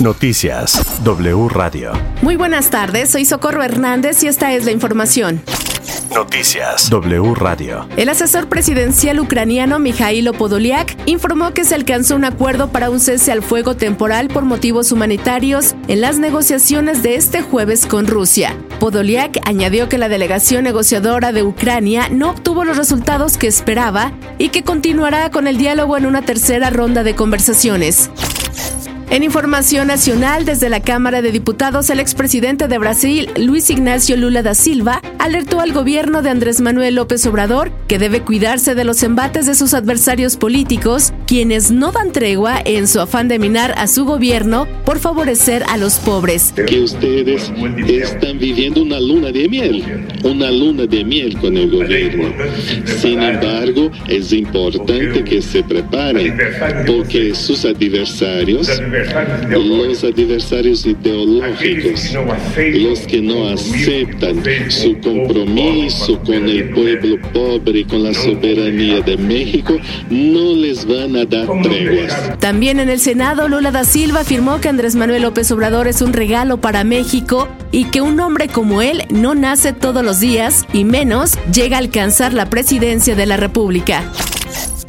Noticias W Radio. Muy buenas tardes, soy Socorro Hernández y esta es la información. Noticias W Radio. El asesor presidencial ucraniano Mikhailo Podolyak informó que se alcanzó un acuerdo para un cese al fuego temporal por motivos humanitarios en las negociaciones de este jueves con Rusia. Podolyak añadió que la delegación negociadora de Ucrania no obtuvo los resultados que esperaba y que continuará con el diálogo en una tercera ronda de conversaciones. En información nacional, desde la Cámara de Diputados, el expresidente de Brasil, Luis Ignacio Lula da Silva, alertó al gobierno de Andrés Manuel López Obrador que debe cuidarse de los embates de sus adversarios políticos, quienes no dan tregua en su afán de minar a su gobierno por favorecer a los pobres. Que ustedes están viviendo una luna de miel, una luna de miel con el gobierno. Sin embargo, es importante que se preparen porque sus adversarios los adversarios ideológicos, los que no aceptan su compromiso con el pueblo pobre y con la soberanía de México, no les van a dar treguas. También en el Senado, Lula da Silva afirmó que Andrés Manuel López Obrador es un regalo para México y que un hombre como él no nace todos los días y menos llega a alcanzar la presidencia de la República.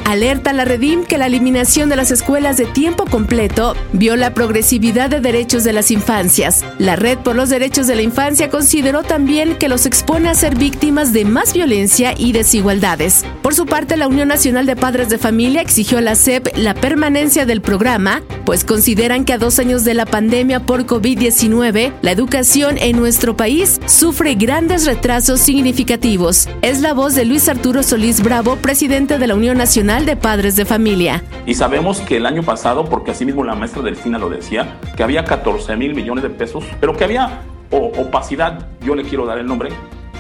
Alerta la Redim que la eliminación de las escuelas de tiempo completo viola progresividad de derechos de las infancias. La Red por los Derechos de la Infancia consideró también que los expone a ser víctimas de más violencia y desigualdades. Por su parte, la Unión Nacional de Padres de Familia exigió a la SEP la permanencia del programa, pues consideran que a dos años de la pandemia por COVID-19, la educación en nuestro país sufre grandes retrasos significativos. Es la voz de Luis Arturo Solís Bravo, presidente de la Unión Nacional de Padres de Familia. Y sabemos que el año pasado, porque así mismo la maestra Delfina lo decía, que había 14 mil millones de pesos, pero que había opacidad, yo le quiero dar el nombre,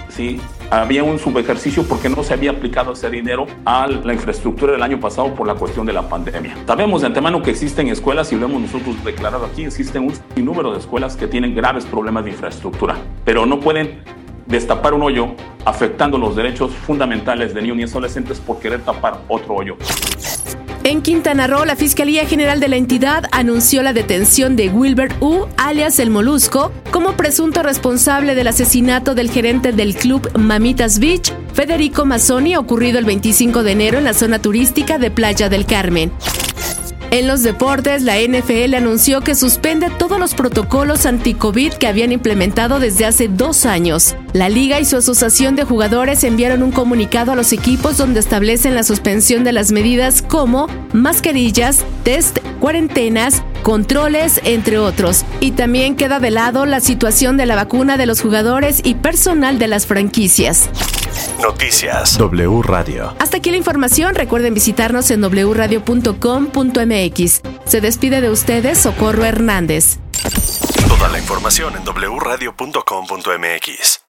sí, había un subejercicio porque no se había aplicado ese dinero a la infraestructura del año pasado por la cuestión de la pandemia. Sabemos de antemano que existen escuelas, y lo hemos nosotros declarado aquí, existen un número de escuelas que tienen graves problemas de infraestructura, pero no pueden destapar un hoyo afectando los derechos fundamentales de niños y adolescentes por querer tapar otro hoyo. En Quintana Roo, la Fiscalía General de la entidad anunció la detención de Wilbert U, alias El Molusco, como presunto responsable del asesinato del gerente del club Mamitas Beach, Federico Mazzoni, ocurrido el 25 de enero en la zona turística de Playa del Carmen. En los deportes, la NFL anunció que suspende todos los protocolos anti-COVID que habían implementado desde hace dos años. La liga y su asociación de jugadores enviaron un comunicado a los equipos donde establecen la suspensión de las medidas como mascarillas, test, cuarentenas, controles, entre otros. Y también queda de lado la situación de la vacuna de los jugadores y personal de las franquicias. Noticias W Radio. Hasta aquí la información. Recuerden visitarnos en wradio.com.mx. Se despide de ustedes Socorro Hernández. Toda la información en wradio.com.mx.